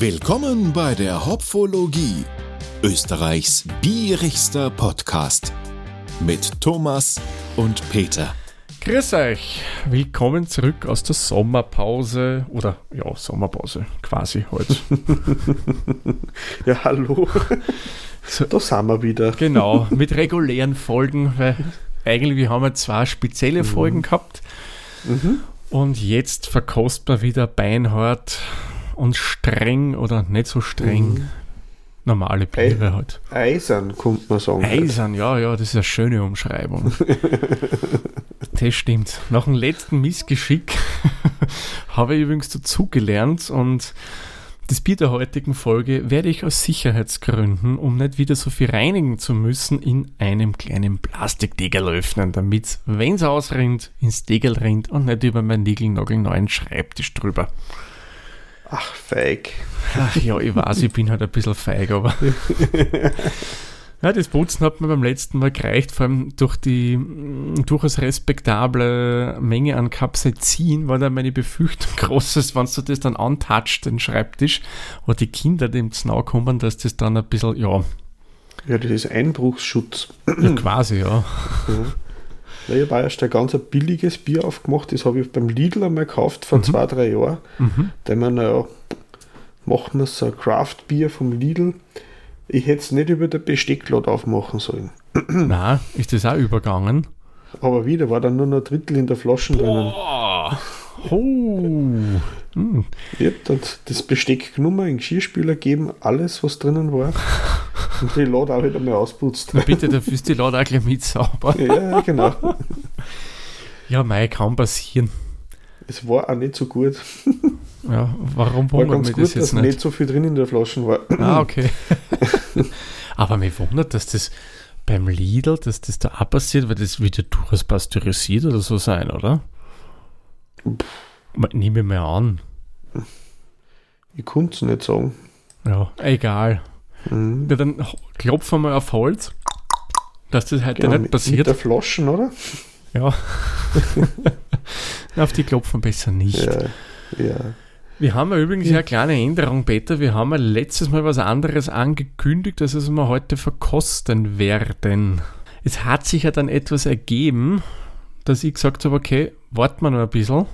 Willkommen bei der Hopfologie, Österreichs bierigster Podcast mit Thomas und Peter. Grüß euch, willkommen zurück aus der Sommerpause oder ja, Sommerpause quasi heute. ja, hallo. So, Da sind wir wieder. genau, mit regulären Folgen, weil eigentlich wir haben ja zwei spezielle Folgen gehabt Mhm. und jetzt verkostet man wieder beinhart und streng oder nicht so streng normale Biere halt. Eisern, könnte man sagen. Eisern, ja, ja, das ist eine schöne Umschreibung. das stimmt. Nach dem letzten Missgeschick habe ich übrigens dazugelernt und das Bier der heutigen Folge werde ich aus Sicherheitsgründen, um nicht wieder so viel reinigen zu müssen, in einem kleinen Plastikdeckel öffnen, damit, wenn es ausrinnt, ins Deckel rinnt und nicht über meinen niegelnagelneuen Schreibtisch drüber. Ach, feig. Ach ja, ich weiß, ich bin halt ein bisschen feig, aber. Ja, das Putzen hat mir beim letzten Mal gereicht, vor allem durch die mm, durchaus respektable Menge an Capsaicin war da meine Befürchtung groß, dass wenn du das dann antatscht, den Schreibtisch, oder die Kinder dem zu nahe kommen, dass das dann ein bisschen, ja, Ja, das ist Einbruchsschutz. ja quasi, ja. Ja, ich habe erst ein ganz billiges Bier aufgemacht. Das habe ich beim Lidl einmal gekauft vor zwei, drei Jahren. Mhm. Da haben wir, naja, machen wir so ein Craft-Bier vom Lidl. Ich hätte es nicht über der Bestecklade aufmachen sollen. Na, ist das auch übergangen? Aber wieder war dann nur noch ein Drittel in der Flasche drinnen. Oh. Hm. Ich habe dann das Besteck genommen, in Geschirrspüler gegeben, alles, was drinnen war. Und die Lade auch wieder mal ausputzt. Na bitte, dafür ist die Lade auch gleich mit sauber. Ja, genau. Ja, mei, kann passieren. Es war auch nicht so gut. Ja, warum War wundert ganz mich gut, das jetzt dass nicht? nicht so viel drin in der Flasche war. Ah, okay. Aber mich wundert, dass das beim Lidl, dass das da auch passiert, weil das wieder durchaus pasteurisiert oder so sein, oder? Ma- Nehme ich mal an. Ich konnte es nicht sagen. Ja, egal. Mhm. Ja, dann klopfen wir mal auf Holz, dass das heute Genau, nicht mit, mit passiert. der Flasche, oder? Ja. auf die klopfen besser nicht. Ja. ja. Wir haben ja übrigens ja eine kleine Änderung, Peter. Wir haben ja letztes Mal was anderes angekündigt, dass es wir heute verkosten werden. Es hat sich ja dann etwas ergeben, dass ich gesagt habe, okay, warten wir noch ein bisschen,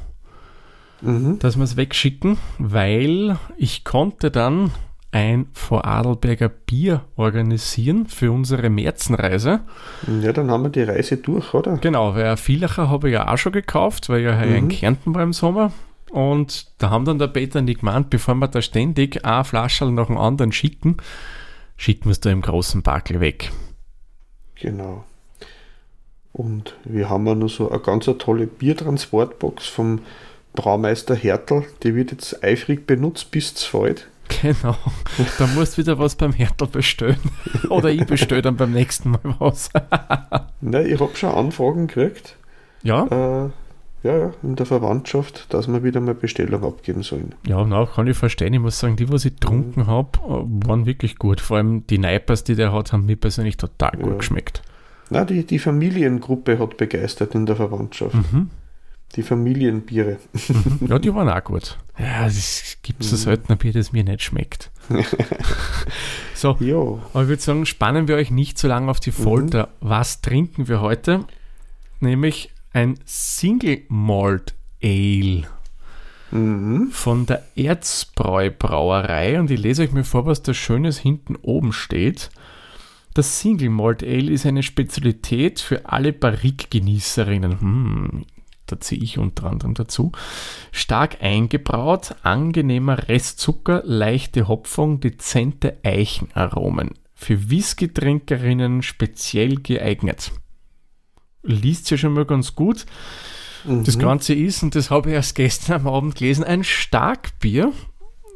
Mhm. dass wir es wegschicken, weil ich konnte dann ein Vorarlberger Bier organisieren für unsere Märzenreise. ja, dann haben wir die Reise durch, oder? Genau, weil ein Vielacher habe ich ja auch schon gekauft, weil ich ja heuer in Mhm. Kärnten war im Sommer. Und da haben dann der Peter und ich gemeint, bevor wir da ständig eine Flasche nach dem anderen schicken, schicken wir es da im großen Backel weg. Genau. Und wir haben ja noch so eine ganz tolle Biertransportbox vom Braumeister Hertel. Die wird jetzt eifrig benutzt bis zu Feld. Genau. Da musst du wieder was beim Hertel bestellen. Oder ich bestelle dann beim nächsten Mal was. Ne, ich habe schon Anfragen gekriegt. ja, Äh, ja, ja, in der Verwandtschaft, dass wir wieder mal Bestellung abgeben sollen. ja, na, kann ich verstehen. Ich muss sagen, die, was ich getrunken habe, waren wirklich gut. Vor allem die Neipers, die der hat, haben mir persönlich total gut Ja. geschmeckt. Na, die, die Familiengruppe hat begeistert in der Verwandtschaft. Mhm. Die Familienbiere. Ja, die waren auch gut. Ja, es gibt so selten ein Bier, das mir nicht schmeckt. so, Ja, aber ich würde sagen, spannen wir euch nicht so lange auf die Folter. Was trinken wir heute? Nämlich ein Single Malt Ale mhm. von der Erzbräu Brauerei. Und ich lese euch mal vor, was da Schönes hinten oben steht. Das Single Malt Ale ist eine Spezialität für alle Barrique-Genießerinnen. Hm, da ziehe ich unter anderem dazu. Stark eingebraut, angenehmer Restzucker, leichte Hopfung, dezente Eichenaromen. Für Whisky-Trinkerinnen speziell geeignet. Liest sich schon mal ganz gut. Das Ganze ist, und das habe ich erst gestern am Abend gelesen, ein Starkbier.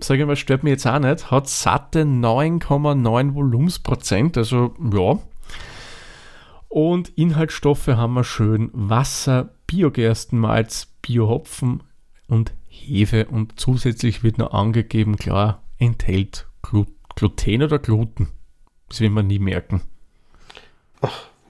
Sage ich mal, stört mich jetzt auch nicht. Hat satte 9,9 Volumensprozent, also ja. Und Inhaltsstoffe haben wir schön Wasser, Biogerstenmalz, Biohopfen und Hefe. Und zusätzlich wird noch angegeben, klar, enthält Glu Gluten oder Gluten. Das will man nie merken.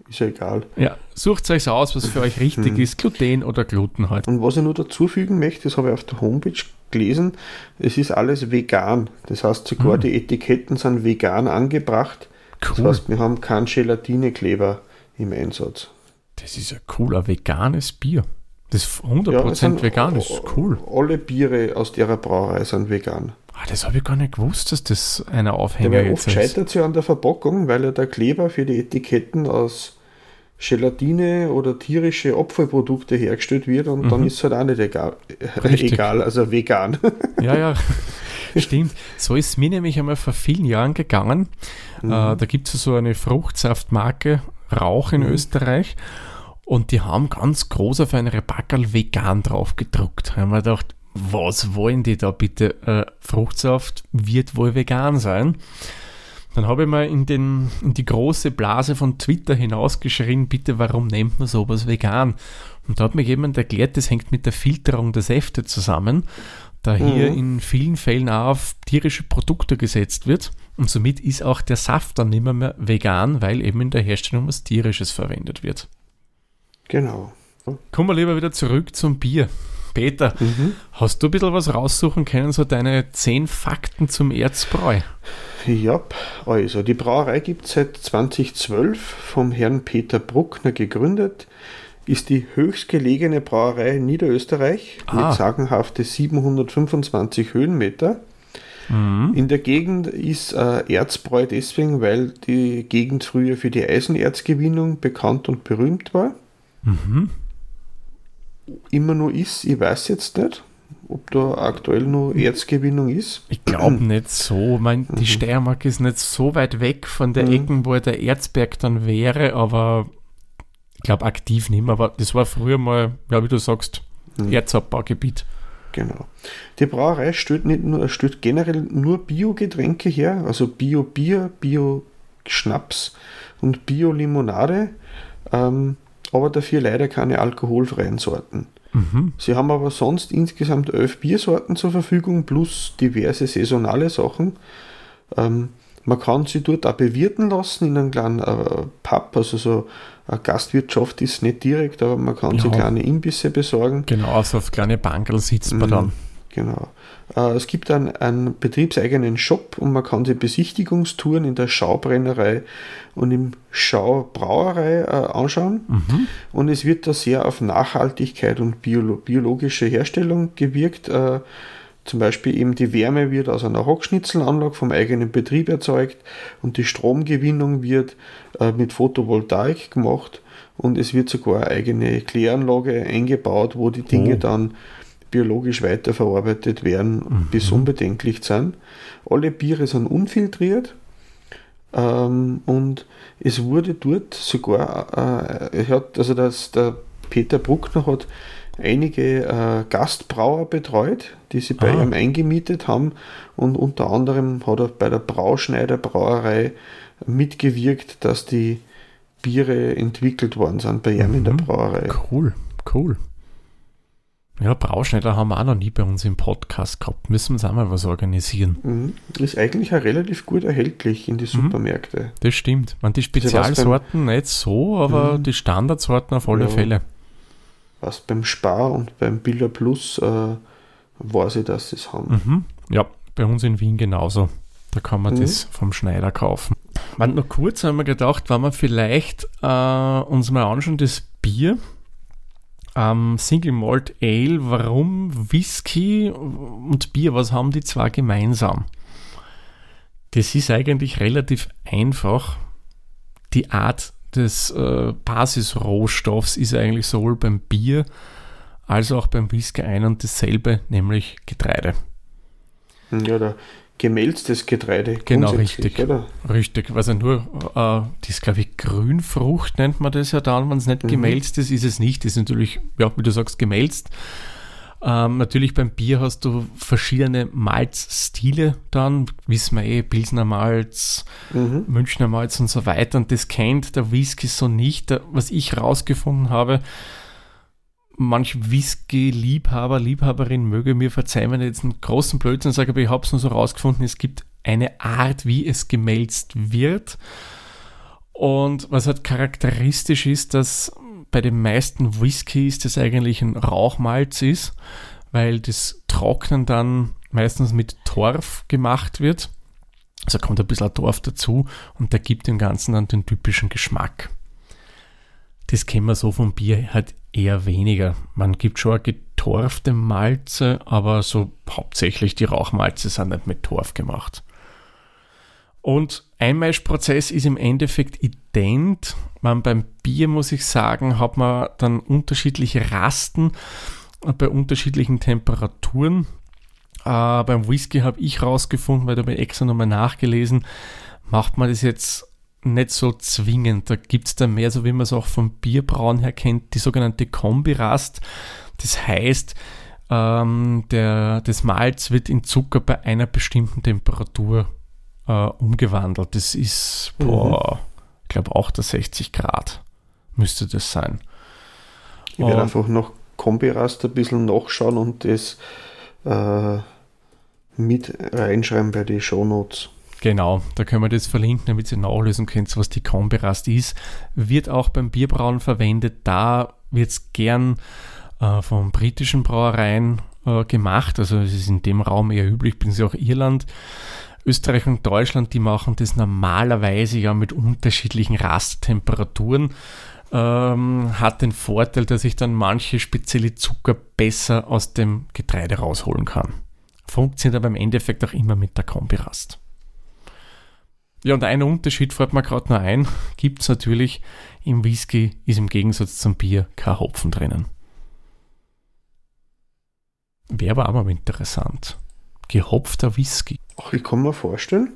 ist ja egal. Ja, sucht euch aus, was für euch richtig Mhm. ist, Gluten oder Gluten halt. Und was ich nur dazu fügen möchte, das habe ich auf der Homepage gelesen, es ist alles vegan. Das heißt, sogar Mhm. die Etiketten sind vegan angebracht. Das Cool. heißt, wir haben keinen Gelatinekleber im Einsatz. Das ist ein cooler veganes Bier. Das ist Ja, 100% es sind vegan, das ist cool. Alle Biere aus der Brauerei sind vegan. Ah, das habe ich gar nicht gewusst, dass das einer Aufhänger Dabei oft ist. scheitert es ja an der Verpackung, weil ja der Kleber für die Etiketten aus Gelatine oder tierische Abfallprodukte hergestellt wird und dann Mhm. ist es halt auch nicht egal, Richtig. egal also vegan. Ja, ja, stimmt. So ist es mir nämlich einmal vor vielen Jahren gegangen. Mhm. Äh, da gibt es so eine Fruchtsaftmarke, Rauch in Mhm. Österreich. Und die haben ganz groß auf eine Packerl vegan drauf gedruckt. Da haben wir gedacht, was wollen die da bitte? Äh, Fruchtsaft wird wohl vegan sein. Dann habe ich mal in, den, in die große Blase von Twitter hinausgeschrien, bitte, warum nennt man sowas vegan? Und da hat mir jemand erklärt, das hängt mit der Filterung der Säfte zusammen, da hier Mhm. in vielen Fällen auch auf tierische Produkte gesetzt wird. Und somit ist auch der Saft dann nicht mehr, mehr vegan, weil eben in der Herstellung was Tierisches verwendet wird. Genau. Kommen wir lieber wieder zurück zum Bier. Peter, Mhm. hast du ein bisschen was raussuchen können, so deine zehn Fakten zum Erzbräu? Ja, also die Brauerei gibt es seit 2012 vom Herrn Peter Bruckner gegründet, ist die höchstgelegene Brauerei in Niederösterreich Ah. mit sagenhafte 725 Höhenmeter. Mhm. In der Gegend ist äh, Erzbräu deswegen, weil die Gegend früher für die Eisenerzgewinnung bekannt und berühmt war. Mhm. Immer nur ist, ich weiß jetzt nicht, ob da aktuell noch Erzgewinnung ist. Ich glaube nicht so. Ich mein, die Mhm. Steiermark ist nicht so weit weg von der Mhm. Ecken, wo der Erzberg dann wäre, aber ich glaube aktiv nicht mehr. Aber das war früher mal, ja, wie du sagst, Mhm. Erzabbaugebiet. Genau. Die Brauerei stellt nicht nur, stellt generell nur Bio-Getränke her, also Bio-Bier, Bio-Schnaps und Bio-Limonade, ähm, aber dafür leider keine alkoholfreien Sorten. Mhm. Sie haben aber sonst insgesamt elf Biersorten zur Verfügung plus diverse saisonale Sachen. Ähm, man kann sie dort auch bewirten lassen in einem kleinen äh, Pub, also so eine Gastwirtschaft ist nicht direkt, aber man kann sich Ja. kleine Imbisse besorgen. Genau, also auf kleine Bankerl sitzt man Mhm. dann. Genau. Äh, es gibt einen, einen betriebseigenen Shop und man kann sich Besichtigungstouren in der Schaubrennerei und im Schaubrauerei äh, anschauen. Mhm. Und es wird da sehr auf Nachhaltigkeit und biolo biologische Herstellung gewirkt. Äh, zum Beispiel eben die Wärme wird aus einer Hockschnitzelanlage vom eigenen Betrieb erzeugt und die Stromgewinnung wird äh, mit Photovoltaik gemacht und es wird sogar eine eigene Kläranlage eingebaut, wo die Dinge Oh. dann biologisch weiterverarbeitet werden, bis unbedenklich sind. Alle Biere sind unfiltriert ähm, und es wurde dort sogar, äh, hat, also das, der Peter Bruckner hat einige äh, Gastbrauer betreut, die sie bei Ah. ihm eingemietet haben und unter anderem hat er bei der Brauschneider Brauerei mitgewirkt, dass die Biere entwickelt worden sind bei ihm in der Mhm. Brauerei. Cool, cool. Ja, Brauschneider haben wir auch noch nie bei uns im Podcast gehabt. Müssen wir uns auch mal was organisieren. Mhm. Ist eigentlich auch relativ gut erhältlich in die Supermärkte. Das stimmt. Man, die was beim- Spezialsorten nicht so, aber Mhm. die Standardsorten auf alle Ja. Fälle. Was beim Spar und beim Billa Plus äh, weiß ich, dass sie es haben. Mhm. Ja, bei uns in Wien genauso. Da kann man Mhm. das vom Schneider kaufen. Man, noch kurz haben wir gedacht, wenn wir vielleicht äh, uns mal anschauen, das Bier. Ähm, Single Malt Ale, warum Whisky und Bier, was haben die zwei gemeinsam? Das ist eigentlich relativ einfach. Die Art des äh, Basisrohstoffs ist eigentlich sowohl beim Bier als auch beim Whisky ein und dasselbe, nämlich Getreide. Ja, der gemälztes Getreide. Genau, richtig. Oder? Richtig, also nur, äh, das glaube ich, Grünfrucht nennt man das ja dann, wenn es nicht Mhm. gemälzt ist, ist es nicht. Das ist natürlich, ja, wie du sagst, gemälzt. Ähm, natürlich beim Bier hast du verschiedene Malzstile dann, wissen wir eh, Pilsner Malz, Mhm. Münchner Malz und so weiter. Und das kennt der Whisky so nicht. Was ich rausgefunden habe, manch Whisky-Liebhaber, Liebhaberin möge mir verzeihen, wenn ich jetzt einen großen Blödsinn sage, aber ich habe es nur so rausgefunden, es gibt eine Art, wie es gemälzt wird. Und was halt charakteristisch ist, dass bei den meisten Whiskys das eigentlich ein Rauchmalz ist, weil das Trocknen dann meistens mit Torf gemacht wird. Also kommt ein bisschen Torf dazu und der gibt dem Ganzen dann den typischen Geschmack. Das kennen wir so vom Bier halt eher weniger. Man gibt schon getorfte Malze, aber so hauptsächlich die Rauchmalze sind nicht mit Torf gemacht. Und Einmischprozess ist im Endeffekt ident. Man, beim Bier, muss ich sagen, hat man dann unterschiedliche Rasten bei unterschiedlichen Temperaturen. Äh, beim Whisky habe ich rausgefunden, weil da habe ich extra nochmal nachgelesen, macht man das jetzt nicht so zwingend. Da gibt es dann mehr, so wie man es auch vom Bierbrauen her kennt, die sogenannte Kombirast. Das heißt, ähm, der, das Malz wird in Zucker bei einer bestimmten Temperatur äh, umgewandelt. Das ist, mhm. boah, ich glaube, auch der 60 Grad müsste das sein. Ich werde einfach noch Kombirast ein bisschen nachschauen und das äh, mit reinschreiben bei den Shownotes. Genau, da können wir das verlinken, damit ihr nachlesen könnt, was die Kombirast ist. Wird auch beim Bierbrauen verwendet. Da wird es gern äh, von britischen Brauereien äh, gemacht. Also es ist in dem Raum eher üblich, bin sie auch Irland. Österreich und Deutschland, die machen das normalerweise ja mit unterschiedlichen Rasttemperaturen. Ähm, hat den Vorteil, dass ich dann manche spezielle Zucker besser aus dem Getreide rausholen kann. Funktioniert aber im Endeffekt auch immer mit der Kombirast. Ja, und ein Unterschied fällt mir gerade noch ein, gibt es natürlich, im Whisky ist im Gegensatz zum Bier kein Hopfen drinnen. Wäre aber auch mal interessant. Gehopfter Whisky. Ach, ich kann mir vorstellen,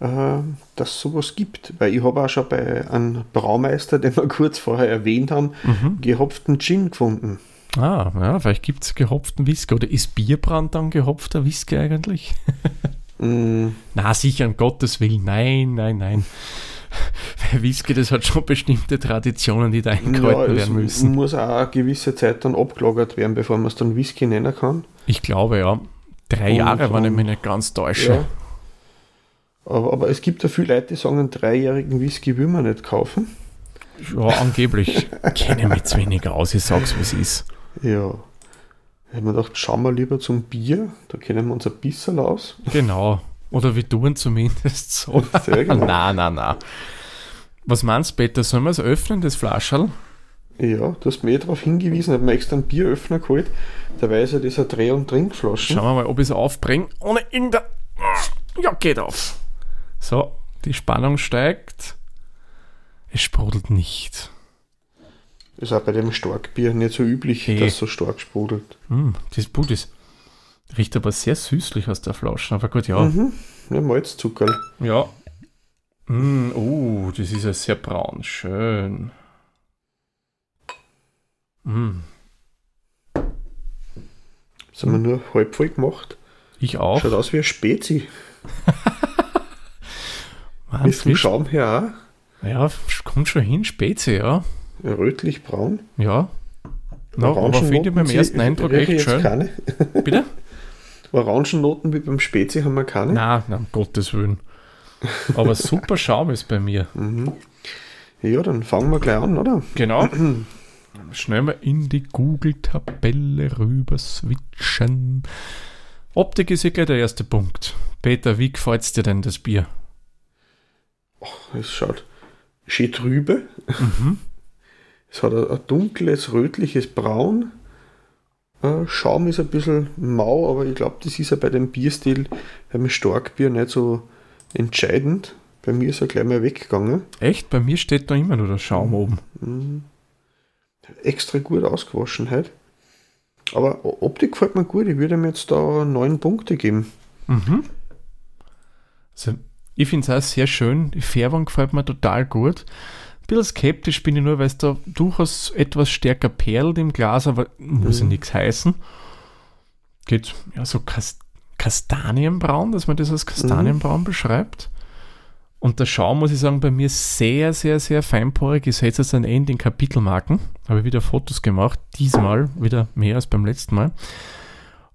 äh, dass es sowas gibt. Weil ich habe auch schon bei einem Braumeister, den wir kurz vorher erwähnt haben, mhm. gehopften Gin gefunden. Ah, ja, vielleicht gibt es gehopften Whisky. Oder ist Bierbrand dann gehopfter Whisky eigentlich? mm. Na, sicher, um Gottes Willen. Nein, nein, nein. Whisky, das hat schon bestimmte Traditionen, die da eingehalten ja, werden müssen. muss auch eine gewisse Zeit dann abgelagert werden, bevor man es dann Whisky nennen kann. Ich glaube, ja. Drei und, Jahre, wenn ich mich nicht ganz täusche. Ja. Aber, aber, es gibt ja viele Leute, die sagen, einen dreijährigen Whisky will man nicht kaufen. Ja, angeblich. Kenne mich zu wenig aus, ich sag's, es ist. Ja. Ich habe mir gedacht, schauen wir lieber zum Bier, da kennen wir uns ein bisschen aus. Genau. Oder wir tun zumindest so. Sehr genau. nein, nein, nein. Was meinst du, Peter? Sollen wir es öffnen, das Flascherl? Ja, du hast mir eh darauf hingewiesen, ich habe mir extra einen Bieröffner geholt. Da weiß ich, dieser Dreh- und Trinkflaschen. Schauen wir mal, ob ich es aufbringe, ohne irgendein. Ja, geht auf. So, die Spannung steigt. Es sprudelt nicht. Ist auch bei dem Starkbier nicht so üblich, hey. dass so stark sprudelt. Mm, das Blut ist. Riecht aber sehr süßlich aus der Flasche, aber gut, ja. Mhm. Ja, Malzzucker. Ja. Mm, oh, das ist ja sehr braun. Schön. Mm. Das haben wir nur halb voll gemacht. Ich auch. Schaut aus wie ein Spezi. Mit dem Schaum her auch. Ja, kommt schon hin, Spezi, ja. Rötlich-braun. Ja. No, aber finde ich beim ersten Eindruck echt schön. Keine. Bitte? Orangennoten wie beim Spezi haben wir keine. Nein, nein, um Gottes Willen. Aber super Schaum ist bei mir. Mhm. Ja, dann fangen wir gleich an, oder? Genau. Schnell mal in die Google-Tabelle rüber switchen. Optik ist ja gleich der erste Punkt. Peter, wie gefällt es dir denn das Bier? Oh, es schaut schön trübe. Mhm. Es hat ein, dunkles, rötliches Braun. Äh, Schaum ist ein bisschen mau, aber ich glaube, das ist ja bei dem Bierstil beim Starkbier nicht so entscheidend. Bei mir ist er gleich mal weggegangen. Echt? Bei mir steht da immer nur der Schaum mhm. oben. Mhm. Extra gut ausgewaschen halt. Aber Optik gefällt mir gut. Ich würde mir jetzt da neun Punkte geben. Mhm. Also, ich finde es auch sehr schön. Die Färbung gefällt mir total gut. Bisschen skeptisch bin ich nur, weil es da durchaus etwas stärker perlt im Glas, aber muss ja mhm. nichts heißen. Geht ja so Kast Kastanienbraun, dass man das als Kastanienbraun mhm. beschreibt. Und der Schaum, muss ich sagen, bei mir sehr, sehr, sehr feinporig. Ich setze jetzt ein Ende in den Kapitelmarken. Habe wieder Fotos gemacht. Diesmal wieder mehr als beim letzten Mal.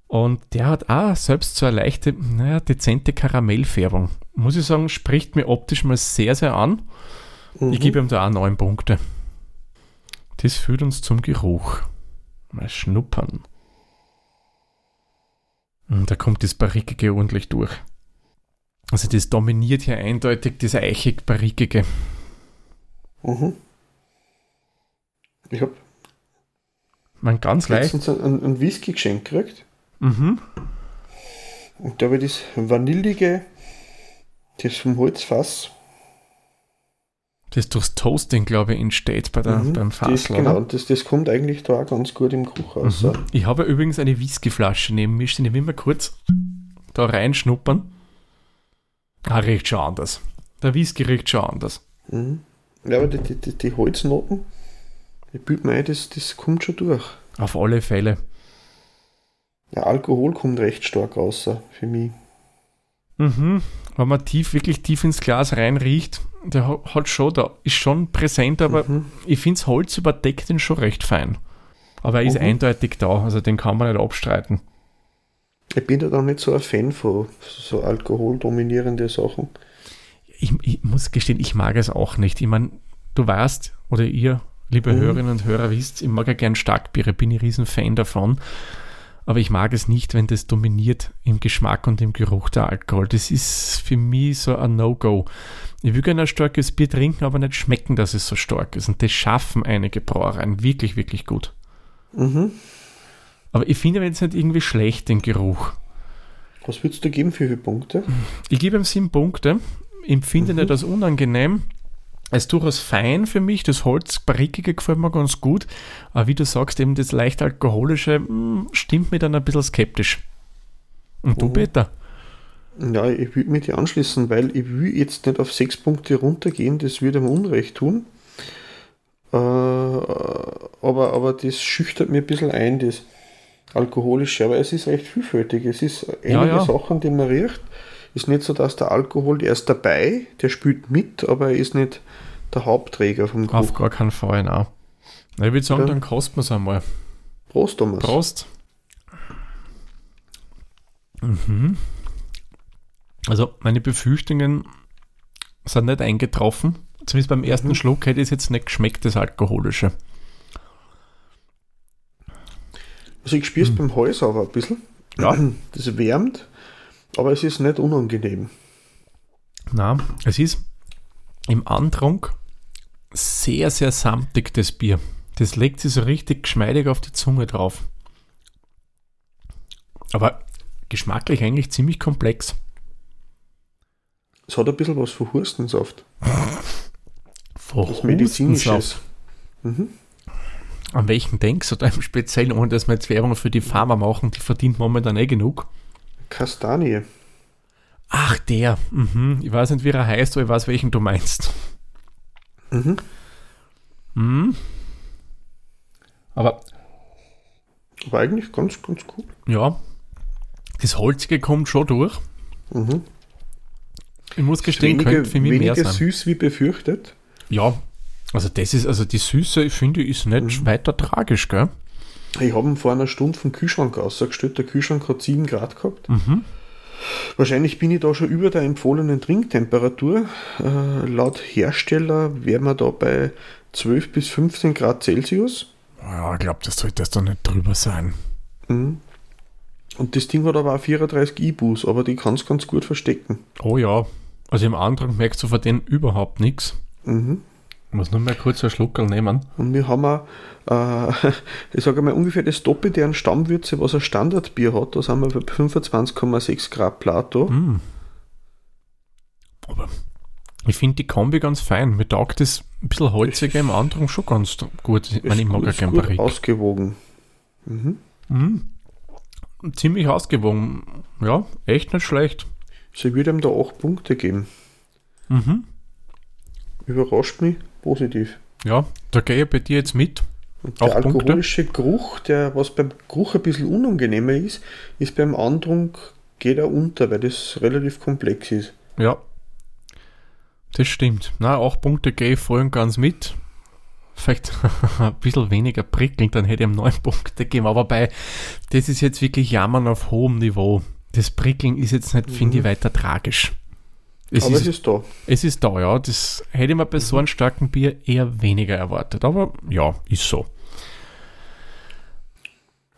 Und der hat auch selbst so eine leichte, naja, dezente Karamellfärbung. Muss ich sagen, spricht mir optisch mal sehr, sehr an. Mhm. Ich gebe ihm da auch neun Punkte. Das führt uns zum Geruch. Mal schnuppern. Und hm, da kommt das Barrikige ordentlich durch. Also das dominiert hier eindeutig das eichig-barrikige. Mhm. Ich habe man ganz leicht einen, einen Whisky geschenkt gekriegt. Mhm. Und da habe ich das Vanillige, das vom Holzfass. Das durchs Toasting, glaube ich, entsteht bei der, mhm, beim Fass. Das, genau, das, das kommt eigentlich da auch ganz gut im Geruch raus. Mhm. Ich habe übrigens eine Whiskyflasche neben mir stehen. Ich will mal kurz da reinschnuppern. Ah, riecht schon anders. Der Whisky riecht schon anders. Mhm. Ja, aber die, die, die Holznoten, ich bilde mir ein, das, das kommt schon durch. Auf alle Fälle. Ja, Alkohol kommt recht stark raus für mich. Mhm. Wenn man tief, wirklich tief ins Glas reinriecht, der hat schon, da ist schon präsent, aber mhm. ich finde das Holz überdeckt ihn schon recht fein. Aber er ist mhm. eindeutig da, also den kann man nicht abstreiten. Ich bin ja da nicht so ein Fan von so alkoholdominierenden Sachen. Ich, ich, muss gestehen, ich mag es auch nicht. Ich meine, du weißt, oder ihr, liebe mhm. Hörerinnen und Hörer, wisst, ich mag ja gern Starkbiere, bin ich riesen Fan davon. Aber ich mag es nicht, wenn das dominiert im Geschmack und im Geruch der Alkohol. Das ist für mich so ein No-Go. Ich will gerne ein starkes Bier trinken, aber nicht schmecken, dass es so stark ist. Und das schaffen einige Brauereien wirklich, wirklich gut. Mhm. Aber ich finde jetzt nicht irgendwie schlecht, den Geruch. Was würdest du geben für viele Punkte? Ich gebe ihm sieben Punkte. Empfinde mhm. nicht als unangenehm. Es ist durchaus fein für mich. Das Holzbarrikige gefällt mir ganz gut. Aber wie du sagst, eben das leicht alkoholische hm, stimmt mir dann ein bisschen skeptisch. Und du, mhm. Peter? Ja, ich würde mich dir anschließen, weil ich will jetzt nicht auf sechs Punkte runtergehen. Das würde mir Unrecht tun. Äh, aber, aber das schüchtert mir ein bisschen ein, das alkoholische. Aber es ist recht vielfältig. Es ist einige ja, ja. Sachen, die man riecht. Ist nicht so, dass der Alkohol, der ist dabei, der spielt mit, aber er ist nicht der Hauptträger vom Geruch. Auf gar keinen Fall, nein. Ich würde sagen, ja. dann kosten wir es einmal. Prost, Thomas. Prost. Mhm. Also, meine Befürchtungen sind nicht eingetroffen. Zumindest beim ersten mhm. Schluck hätte es jetzt nicht geschmeckt, das Alkoholische. Also, ich spüre es mhm. beim Hals aber ein bisschen. Ja. Das wärmt, aber es ist nicht unangenehm. Na, es ist im Antrunk sehr, sehr samtig, das Bier. Das legt sich so richtig geschmeidig auf die Zunge drauf. Aber geschmacklich eigentlich ziemlich komplex. Es hat ein bisschen was von Hurstensaft. Von was Medizinisches. Mhm. An welchen denkst du da im Speziellen, ohne dass wir jetzt Werbung für die Pharma machen, die verdient momentan eh genug? Kastanie. Ach, der. Mhm. Ich weiß nicht, wie er heißt, aber ich weiß, welchen du meinst. Mhm. Mhm. Aber. War eigentlich ganz, ganz gut. Ja. Das Holzige kommt schon durch. Mhm. Ich muss gestehen, weniger, könnte für mich weniger mehr sein. süß wie befürchtet. Ja, also das ist, also die Süße, ich finde, ist nicht mhm. weiter tragisch, gell? Ich habe vor einer Stunde vom Kühlschrank ausgestellt. Der Kühlschrank hat 7 Grad gehabt. Mhm. Wahrscheinlich bin ich da schon über der empfohlenen Trinktemperatur. Äh, laut Hersteller wären wir da bei 12 bis 15 Grad Celsius. Ja, ich glaube, das sollte das doch nicht drüber sein. Mhm. Und das Ding hat aber auch 34 IBUs, aber die kann es ganz gut verstecken. Oh ja, also im Antrag merkst du von denen überhaupt nichts. Mhm. Ich muss nur mal kurz einen Schluckerl nehmen. Und wir haben auch, äh, ich sage mal, ungefähr das Doppelte an Stammwürze, was ein Standardbier hat. Da sind wir bei 25,6 Grad Plato. Mm. Aber ich finde die Kombi ganz fein. Mir taugt das ein bisschen holziger im Andrang schon ganz gut. Ich meine, ich mag ja gerne Barrique. ausgewogen. Mhm. Mhm. Ziemlich ausgewogen. Ja, echt nicht schlecht. Sie würde ihm da 8 Punkte geben. Mhm. Überrascht mich positiv. Ja, da gehe ich bei dir jetzt mit. Und der alkoholische Punkte. Geruch, der was beim Geruch ein bisschen unangenehmer ist, ist beim Andrunk geht er unter, weil das relativ komplex ist. Ja, das stimmt. Na, acht Punkte gehe ich voll und ganz mit. Vielleicht ein bisschen weniger prickelnd, dann hätte ich ihm neun Punkte gegeben. Aber bei, das ist jetzt wirklich Jammern auf hohem Niveau. Das Prickeln ist jetzt nicht, mhm. finde ich, weiter tragisch. Es aber ist, es ist da. es ist da, ja. Das hätte man bei so einem starken Bier eher weniger erwartet. Aber ja, ist so.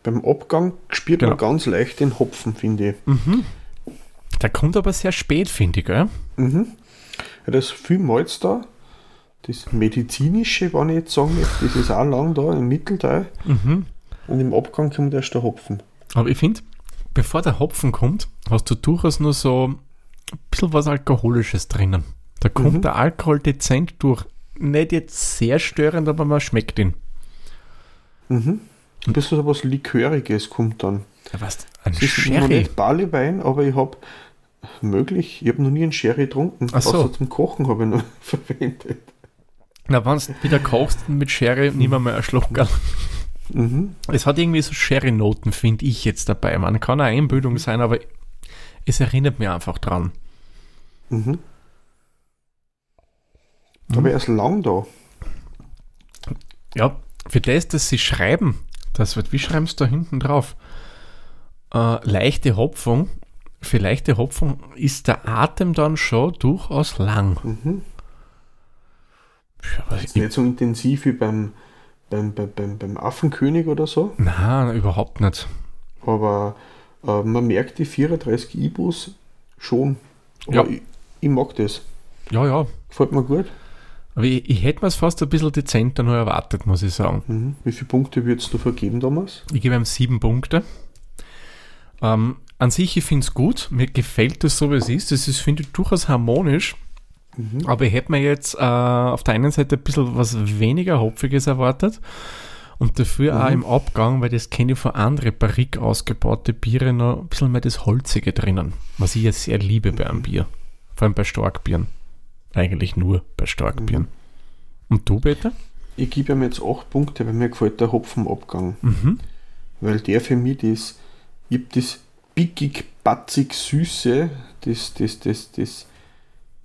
Beim Abgang spürt Genau. man ganz leicht den Hopfen, finde ich. Der kommt aber sehr spät, finde ich, gell? Mhm. Ja, da ist viel Malz da. Das medizinische, wenn ich jetzt sagen möchte, das ist auch lang da im Mittelteil. Mhm. Und im Abgang kommt erst der Hopfen. Aber ich finde, bevor der Hopfen kommt, hast du durchaus nur so ein bisschen was Alkoholisches drinnen. Da kommt Mhm. der Alkohol dezent durch. Nicht jetzt sehr störend, aber man schmeckt ihn. Mhm. Ein bisschen so was Liköriges kommt dann. Ja, was? Ein Das ist noch Sherry. nicht Barleywein, aber ich habe möglich, ich habe noch nie einen Sherry getrunken. Ach so. Außer zum Kochen habe ich noch verwendet. Na, wenn du wieder kochst mit Sherry, nimm mal einen Schluck. Mhm. Es hat irgendwie so Sherry-Noten, finde ich jetzt dabei. Man kann eine Einbildung sein, aber es erinnert mich einfach dran. Mhm. Aber er ist lang da. Ja, für das, dass sie schreiben, das wird, wie schreiben sie da hinten drauf? Äh, leichte Hopfung. Für leichte Hopfung ist der Atem dann schon durchaus lang. Mhm. Ja, Ist ich, nicht so intensiv wie beim, beim, beim, beim, beim Affenkönig oder so. nein, überhaupt nicht. Aber äh, man merkt die 34 Ibus schon. Ja. ich, ich mag das. Ja, ja. Gefällt mir gut. Aber ich, ich hätte mir es fast ein bisschen dezenter noch erwartet, muss ich sagen. Mhm. Wie viele Punkte würdest du vergeben damals? Ich gebe ihm sieben Punkte. Ähm, an sich, ich finde es gut. Mir gefällt es so, wie es ist. Es ist, finde ich, durchaus harmonisch. Mhm. Aber ich hätte mir jetzt äh, auf der einen Seite ein bisschen was weniger Hopfiges erwartet. Und dafür auch Mhm. im Abgang, weil das kenne ich von anderen Barrique ausgebaute Biere, noch ein bisschen mehr das Holzige drinnen. Was ich ja sehr liebe bei einem Bier. Vor allem bei Starkbieren. Eigentlich nur bei Starkbieren. Und du, bitte? Ich gebe ihm jetzt 8 Punkte, weil mir gefällt der Hopfenabgang. Mhm. Weil der für mich das, ich das pickig, batzig, süße, das, das, das, das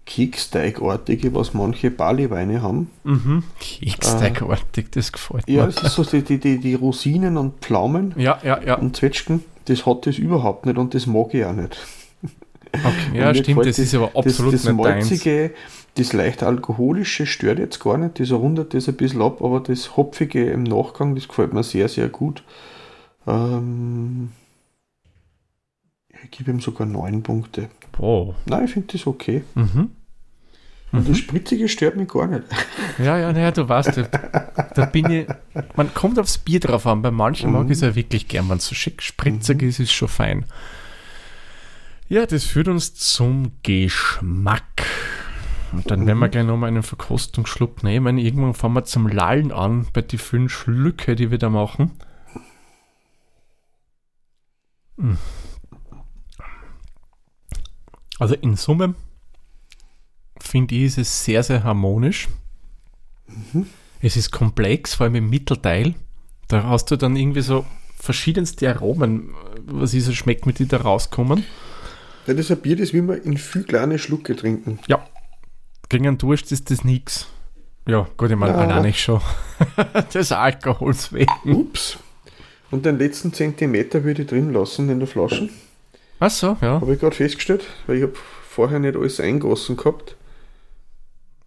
Keksteigartige, was manche Barleyweine haben. Mhm. Keksteigartig, das gefällt Ja, mir. es ist so die, die, die, die Rosinen und Pflaumen Ja, ja, ja. und Zwetschgen, das hat das überhaupt nicht und das mag ich auch nicht. Okay. Ja, stimmt, das ist aber absolut das, das nicht deins. Malzige, das leicht alkoholische stört jetzt gar nicht, das rundet das ein bisschen ab, aber das Hopfige im Nachgang, das gefällt mir sehr, sehr gut. Ähm, ich gebe ihm sogar 9 Punkte. Wow. Nein, ich finde das okay. Mhm. Und das Spritzige stört mich gar nicht. Ja, ja, naja, du weißt, da, da bin ich. Man kommt aufs Bier drauf an. Bei manchen mag Mhm. ich es ja wirklich gern, wenn es so schick spritzig ist, ist schon fein. Ja, das führt uns zum Geschmack. Und dann werden wir gleich nochmal einen Verkostungsschluck nehmen. Irgendwann fangen wir zum Lallen an bei die fünf Schlücke, die wir da machen. Mm. Also in Summe finde ich, ist es sehr, sehr harmonisch. Es ist komplex, vor allem im Mittelteil. Da hast du dann irgendwie so verschiedenste Aromen, was ich so schmeckt, mit die da rauskommen. Ja, das ist ein Bier, das will man in viel kleine Schlucke trinken. Ja, gegen einen Durst ist das nix. Ja, gut, ich meine, Ja. allein ich schon. des Alkohols wegen. Ups. Und den letzten Zentimeter würde ich drin lassen in der Flasche. Ach so, ja. Habe ich gerade festgestellt, weil ich habe vorher nicht alles eingossen gehabt.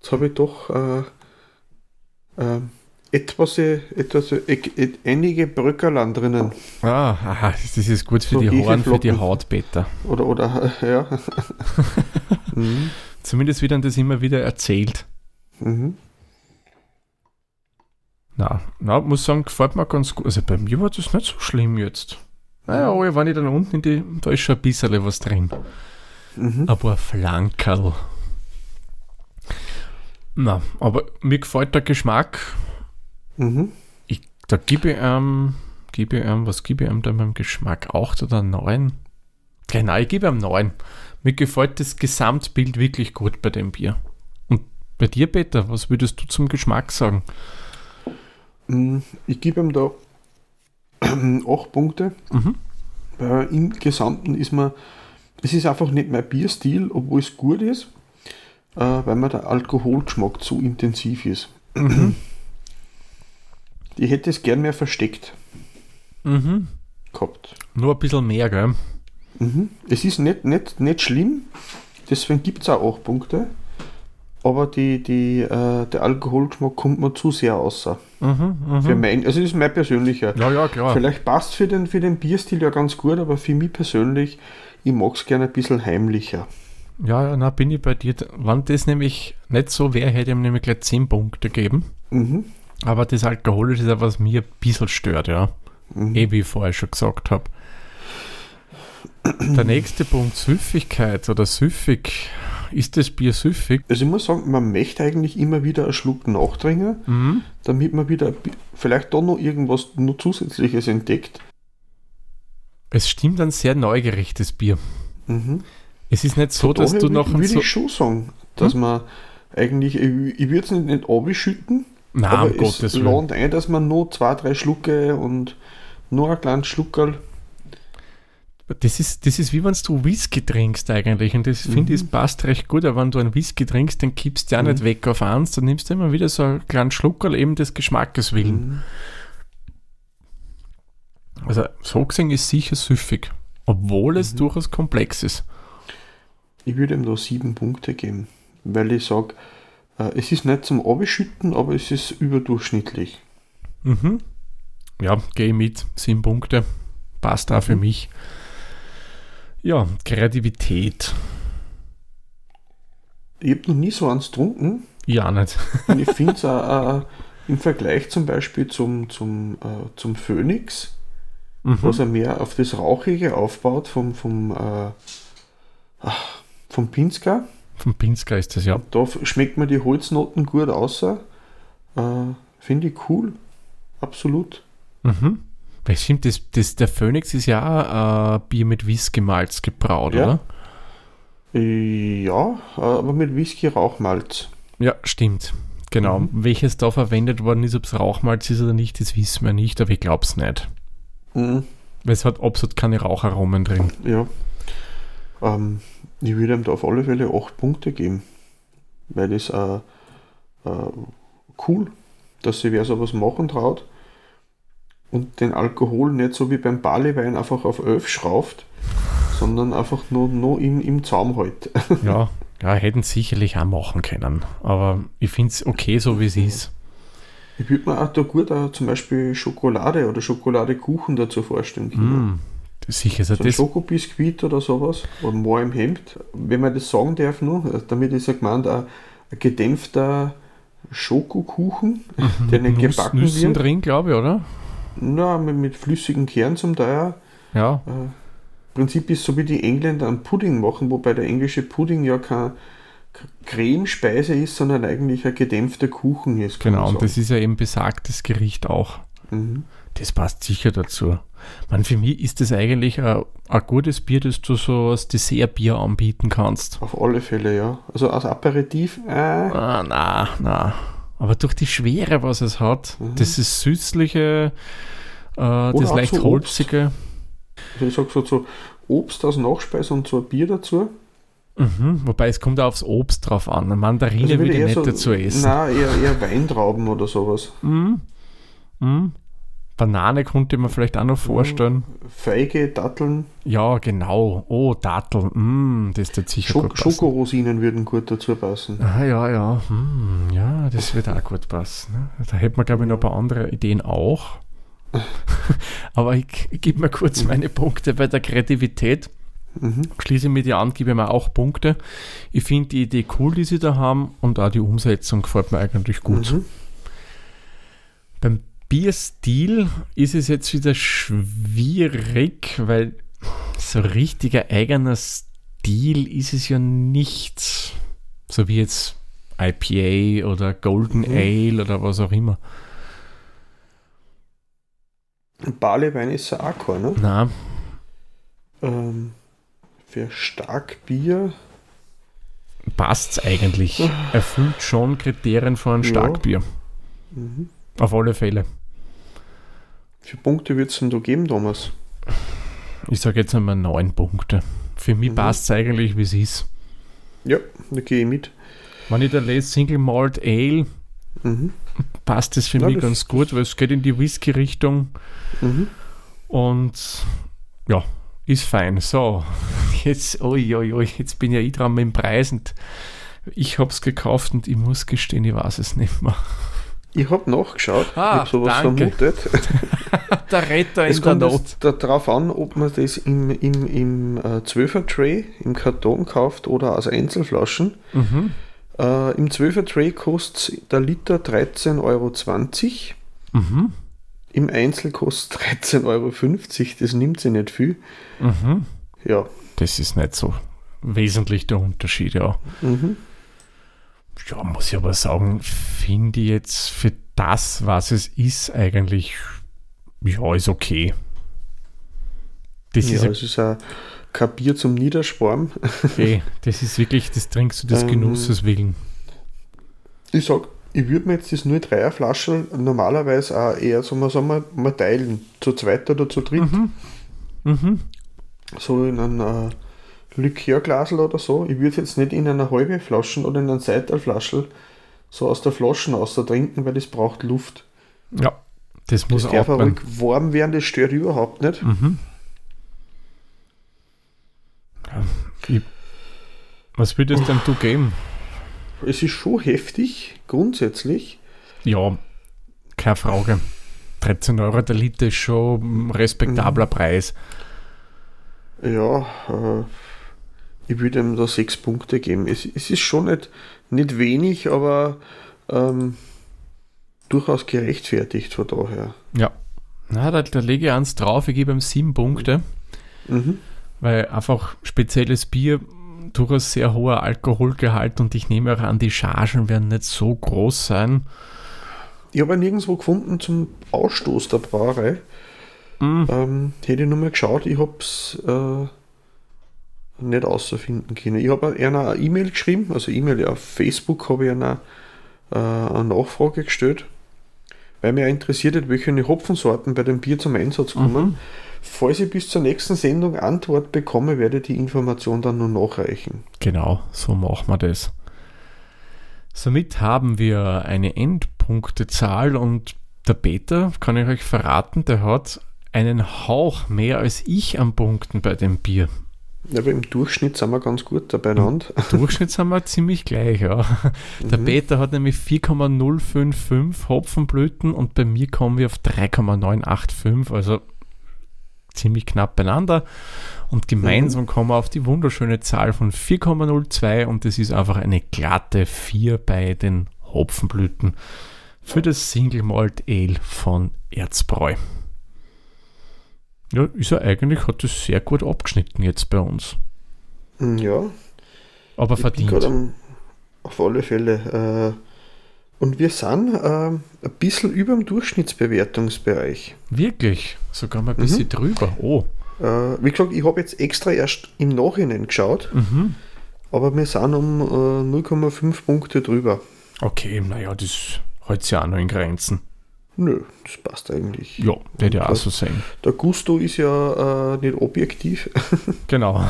Jetzt habe ich doch äh, äh, etwas, äh, etwas äh, äh, einige Bröckerland drinnen. Ah, aha, das ist gut für So die Haaren, für die. Haut, Peter. Oder, oder, ja. mhm. Zumindest wird dann das immer wieder erzählt. Mhm. Na, na, muss sagen, gefällt mir ganz gut. Also bei mir war das nicht so schlimm jetzt. Naja, aber wenn ich dann unten in die, da ist schon ein bisschen was drin. Mhm. Aber ein Flankerl. Na, aber mir gefällt der Geschmack. Mhm. Ich, da gebe ich ihm, gebe ich ihm, was gebe ich ihm da beim Geschmack? 8 oder 9? Genau, ich gebe ihm 9. Mir gefällt das Gesamtbild wirklich gut bei dem Bier. Und bei dir, Peter, was würdest du zum Geschmack sagen? Mm, Ich gebe ihm da 8 Punkte. Mhm. Äh, Im Gesamten ist mir, es ist einfach nicht mein Bierstil, obwohl es gut ist, äh, weil mir der Alkoholgeschmack zu intensiv ist. Ich hätte es gern mehr versteckt Mhm. gehabt. Nur ein bisschen mehr, gell? Mhm. Es ist nicht, nicht, nicht schlimm, deswegen gibt es auch 8 Punkte. Aber die, die, äh, der Alkoholgeschmack kommt mir zu sehr außer. Mhm, Für mhm. mein, also das ist mein persönlicher. Ja, ja, klar. Vielleicht passt für den, für den Bierstil ja ganz gut, aber für mich persönlich, ich mag es gerne ein bisschen heimlicher. Ja, ja, na, bin ich bei dir. Wenn das nämlich nicht so wäre, hätte ich ihm nämlich gleich 10 Punkte geben. Mhm. Aber das Alkoholische ist ja, was mir ein bisschen stört, ja. Mhm. Eh, wie ich vorher schon gesagt habe. Der nächste Punkt, Süffigkeit oder süffig. Ist das Bier süffig? Also ich muss sagen, man möchte eigentlich immer wieder einen Schluck nachdringen, Mhm. damit man wieder vielleicht da noch irgendwas noch Zusätzliches entdeckt. Es stimmt ein sehr neugierig, das Bier. Mhm. Es ist nicht so, Von dass du noch würde ein würd so. ich schon sagen, dass man eigentlich, ich, ich würde es nicht, nicht abschütten, Nein, aber um es Gottes Willen. lohnt ein, dass man nur zwei, drei Schlucke und nur ein kleines Schluckerl. Das ist, das ist wie wenn du Whisky trinkst eigentlich. Und das finde ich, es passt recht gut. Aber wenn du einen Whisky trinkst, dann kippst du ja Mhm. nicht weg auf eins. Dann nimmst du immer wieder so einen kleinen Schluckerl eben des Geschmackes willen. Mhm. Also so gesehen ist sicher süffig. Obwohl es Mhm. durchaus komplex ist. Ich würde ihm da sieben Punkte geben, weil ich sage, äh, es ist nicht zum Abschütten, aber es ist überdurchschnittlich. Mhm. Ja, gehe mit. Sieben Punkte. Passt auch für Mhm. mich. Ja, Kreativität. Ich habe noch nie so eins getrunken Ja, nicht. und ich finde es auch äh, im Vergleich zum Beispiel zum, zum, äh, zum Phoenix, Mhm. was er mehr auf das Rauchige aufbaut vom, vom, äh, ach, vom Pinsker. Vom Pinsker ist das ja. Da f- schmeckt mir die Holznoten gut außer. Äh, finde ich cool. Absolut. Mhm. Weil stimmt, das, das, der Phoenix ist ja äh, Bier mit Whisky-Malz gebraut, Ja. oder? Äh, Ja, aber mit Whisky-Rauchmalz. Ja, stimmt. Genau. Mhm. Welches da verwendet worden ist, ob es Rauchmalz ist oder nicht, das wissen wir nicht, aber ich glaube es nicht. Mhm. Weil es hat absolut keine Raucharomen drin. Ja. Ähm, ich würde ihm da auf alle Fälle 8 Punkte geben. Weil das äh, äh, cool, dass sich wer sowas machen traut und den Alkohol nicht so wie beim Barleywein einfach auf 11 schrauft, sondern einfach nur, nur im, im Zaum hält. Ja, ja, hätten sicherlich auch machen können. Aber ich finde es okay, so wie es ist. Ich würde mir auch da gut auch zum Beispiel Schokolade oder Schokoladekuchen dazu vorstellen. Mm, sicher. Also So ein das, Schokobiskuit oder sowas. Oder Moor im Hemd. Wenn man das sagen darf nur, damit ist ja gemeint, ein, ein gedämpfter Schokokuchen, der nicht Nuss, gebacken Nüssen wird. drin, glaube ich, oder? Na, mit, mit flüssigen Kern zum Teil. Ja, Äh, Im Prinzip ist so wie die Engländer einen Pudding machen, wobei der englische Pudding ja kein keine Cremespeise ist, sondern eigentlich ein gedämpfter Kuchen ist. genau. Und das ist ja eben besagtes Gericht auch. Mhm. Das passt sicher dazu. Man, für mich ist das eigentlich ein, ein gutes Bier, das du so als Dessertbier anbieten kannst. Auf alle Fälle, ja. Also als Aperitif, äh, Ah, na, na. Aber durch die Schwere, was es hat, das ist süßliche, äh, das Mhm. leicht Obst. holzige. also ich sag so, so Obst als Nachspeise und so ein Bier dazu. Mhm, wobei es kommt auch aufs Obst drauf an. Eine Mandarine Also würde ich nicht so- dazu essen. Nein, eher, eher Weintrauben oder sowas. Mhm. Mhm. Banane konnte man vielleicht auch noch vorstellen. Feige, Datteln, Ja, genau. Oh, Dattel. Mm, das wird sicher Schok gut passen. Schokorosinen würden gut dazu passen. Ah, ja, ja. Hm, ja, das wird auch gut passen. ne? Da hätte man, glaube ich, noch ein paar andere Ideen auch. Aber ich, ich gebe mir kurz meine Punkte bei der Kreativität. Mhm. Schließe mit dir an, gebe mir auch Punkte. Ich finde die Idee cool, die sie da haben und auch die Umsetzung gefällt mir eigentlich gut. Mhm. Bierstil ist es jetzt wieder schwierig, weil so richtiger eigener Stil ist es ja nicht. So wie jetzt IPA oder Golden Mhm. Ale oder was auch immer. Barleywein ist ja auch kein, ne? Na, Ähm, für Starkbier, passt's eigentlich. Erfüllt schon Kriterien für ein Ja. Starkbier. mhm. Auf alle Fälle. Für Punkte wird es denn da geben, Thomas? Ich sage jetzt einmal neun Punkte. Für mich Mhm. passt's eigentlich, wie es ist. Ja, da gehe ich mit. Wenn ich da lese Single Malt Ale, Mhm. passt das für Ja, mich das- ganz gut, weil es geht in die Whisky-Richtung Mhm. und ja, ist fein. So, jetzt, oi, oi, oi, jetzt bin ja ich dran mit dem Preis und ich habe es gekauft und ich muss gestehen, ich weiß es nicht mehr. Ich habe nachgeschaut, Ah, ich habe sowas danke. vermutet. Der Retter Es in der kommt Not. jetzt darauf an, ob man das im, im, im äh, 12er Tray, im Karton kauft oder aus Einzelflaschen. Mhm. Äh, Im 12er Tray kostet der Liter 13,20 Euro. Mhm. Im Einzel kostet 13,50 Euro. Das nimmt sie nicht viel. Mhm. Ja. Das ist nicht so wesentlich der Unterschied, ja. Mhm. Ja, muss ich aber sagen, finde ich jetzt für das, was es ist, eigentlich, ja, ist okay. Das ja, ist, es ist ein kein Bier zum Niederschwarm. okay. das ist wirklich, das trinkst du des Ähm, Genusses willen. Ich sag, ich würde mir jetzt das 03er Flasche normalerweise auch eher so mal, sagen wir, mal teilen. Zu zweit oder zu dritt. Mhm. Mhm. So in einem äh, Likörglasel oder so. Ich würde jetzt nicht in einer halben Flasche oder in einer Seitelflasche so aus der Flasche raus trinken, weil das braucht Luft. Ja, das muss Das darf atmen. ruhig warm werden, das stört überhaupt nicht. Mhm. Ja, ich, was würdest denn du geben? Es ist schon heftig, grundsätzlich. Ja, keine Frage. 13 Euro der Liter ist schon ein respektabler Mhm. Preis. Ja, äh, ich würde ihm da sechs Punkte geben. Es, es ist schon nicht, nicht wenig, aber ähm, durchaus gerechtfertigt von daher. Ja. Na, da, da lege ich eins drauf, ich gebe ihm sieben Punkte, Mhm. weil einfach spezielles Bier, durchaus sehr hoher Alkoholgehalt und ich nehme auch an, die Chargen werden nicht so groß sein. Ich habe nirgendwo gefunden zum Ausstoß der Brauerei. Mm, Ähm, hätte ich nur mal geschaut, ich habe es äh, nicht außerfinden können. Ich habe einer eine E-Mail geschrieben, also E-Mail auf Facebook habe ich einer äh, eine Nachfrage gestellt, weil mich interessiert hat, welche Hopfensorten bei dem Bier zum Einsatz kommen. Mhm. Falls ich bis zur nächsten Sendung Antwort bekomme, werde ich die Information dann nur nachreichen. Genau, so machen wir das. Somit haben wir eine Endpunktezahl und der Peter, kann ich euch verraten, der hat einen Hauch mehr als ich an Punkten bei dem Bier. Aber im Durchschnitt sind wir ganz gut da beieinander. Durchschnitt sind wir ziemlich gleich, ja. Der Mhm. Peter hat nämlich 4,055 Hopfenblüten und bei mir kommen wir auf 3,985, also ziemlich knapp beieinander. Und gemeinsam kommen wir auf die wunderschöne Zahl von 4,02 und das ist einfach eine glatte 4 bei den Hopfenblüten für das Single Malt Ale von Erzbräu. Ja, ist er eigentlich, hat das sehr gut abgeschnitten jetzt bei uns. Ja, Aber Ich verdient. am- auf alle Fälle. Äh, und wir sind äh, ein bisschen über dem Durchschnittsbewertungsbereich. Wirklich? Sogar mal ein bisschen Mhm. drüber. Oh. Äh, wie gesagt, ich habe jetzt extra erst im Nachhinein geschaut, Mhm. aber wir sind um äh, 0,5 Punkte drüber. Okay, naja, das hält sich ja auch noch in Grenzen. Nö, das passt eigentlich. Ja, der ja auch das- so sein. Der Gusto ist ja äh, nicht objektiv. Genau.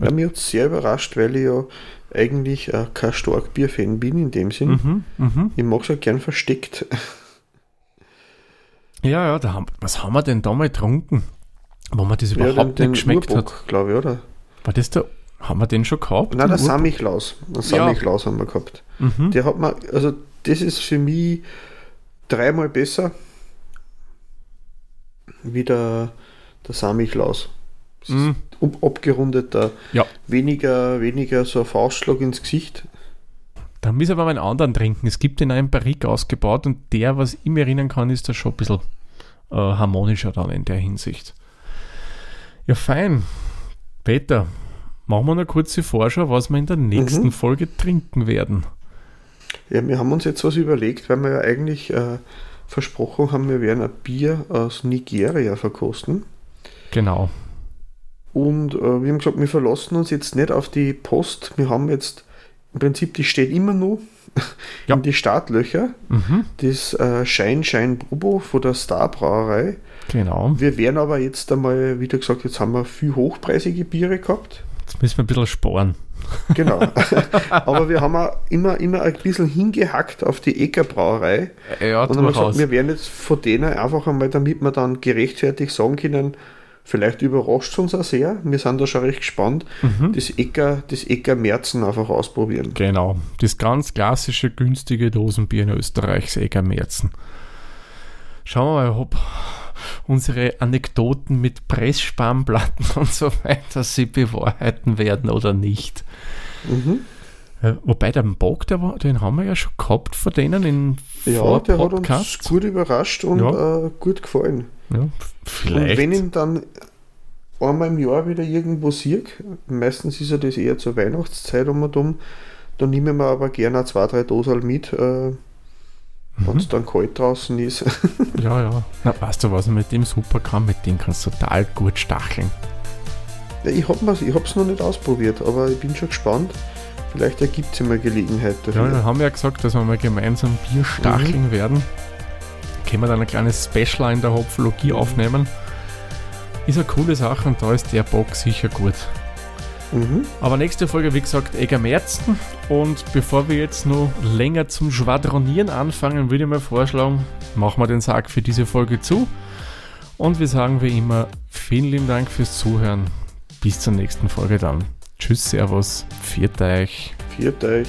Ja, mich hat sehr überrascht, weil ich ja eigentlich äh, kein Starkbier-Fan bin in dem Sinn. Mhm, mhm. Ich mag es ja gern versteckt. Ja, ja, da haben, was haben wir denn da mal getrunken? Wo man das überhaupt nicht geschmeckt hat. glaube ich, oder? War das der, haben wir den schon gehabt? Nein, der Den Urbock? Samichlaus. Der Ja. Samichlaus haben wir gehabt. Mhm. Der hat man, also das ist für mich dreimal besser wie der, der Samichlaus. Mhm. ab, abgerundeter, Ja. weniger, weniger so ein Faustschlag ins Gesicht. Da müssen wir aber einen anderen trinken. Es gibt den einen Barrique ausgebaut und der, was ich mir erinnern kann, ist da schon ein bisschen äh, harmonischer dann in der Hinsicht. Ja, fein. Peter, machen wir eine kurze Vorschau, was wir in der nächsten Mhm. Folge trinken werden. Ja, wir haben uns jetzt was überlegt, weil wir ja eigentlich äh, versprochen haben, wir werden ein Bier aus Nigeria verkosten. Genau. Und äh, wir haben gesagt, wir verlassen uns jetzt nicht auf die Post. Wir haben jetzt im Prinzip, die steht immer noch Ja. in die Startlöcher. Mhm. Das äh, Schein Schein Bobo von der Star Brauerei. Genau. Wir werden aber jetzt einmal, wie gesagt, jetzt haben wir viel hochpreisige Biere gehabt. Jetzt müssen wir ein bisschen sparen. Genau. aber wir haben auch immer, immer ein bisschen hingehackt auf die Ecker Brauerei. Ja, Und haben wir gesagt, wir werden jetzt von denen einfach einmal, damit wir dann gerechtfertigt sagen können, Vielleicht überrascht es uns auch sehr. Wir sind da schon recht gespannt. Mhm. Das Ecker, das Ecker Merzen einfach ausprobieren. Genau, das ganz klassische günstige Dosenbier in Österreich, das Eger Merzen. Schauen wir mal, ob unsere Anekdoten mit Pressspanplatten und so weiter sie bewahrheiten werden oder nicht. Mhm. Äh, Wobei der Bock, der war, den haben wir ja schon gehabt von denen in Ja, der hat uns gut überrascht und Ja. äh, gut gefallen. Ja, Und vielleicht. wenn ich ihn dann einmal im Jahr wieder irgendwo sehe, meistens ist ja das eher zur Weihnachtszeit um und um, dann nehmen wir aber gerne zwei, drei Dosen mit, äh, wenn es dann kalt draußen ist. Ja, ja. Na, weißt du, was man mit dem super kann? Mit dem kannst du total gut stacheln. ja, ich habe es ich hab's noch nicht ausprobiert, aber ich bin schon gespannt. Vielleicht ergibt es mal Gelegenheit Ja, dafür. wir haben ja gesagt, dass wir mal gemeinsam Bier stacheln werden. Können wir dann ein kleines Special in der Hopfologie aufnehmen. Ist eine coole Sache und da ist der Bock sicher gut. Mhm. Aber nächste Folge, wie gesagt, Eger Merzen. Und bevor wir jetzt noch länger zum Schwadronieren anfangen, würde ich mal vorschlagen, machen wir den Sarg für diese Folge zu. Und wir sagen wie immer, vielen lieben Dank fürs Zuhören. Bis zur nächsten Folge dann. Tschüss, Servus, viert euch. Viert euch.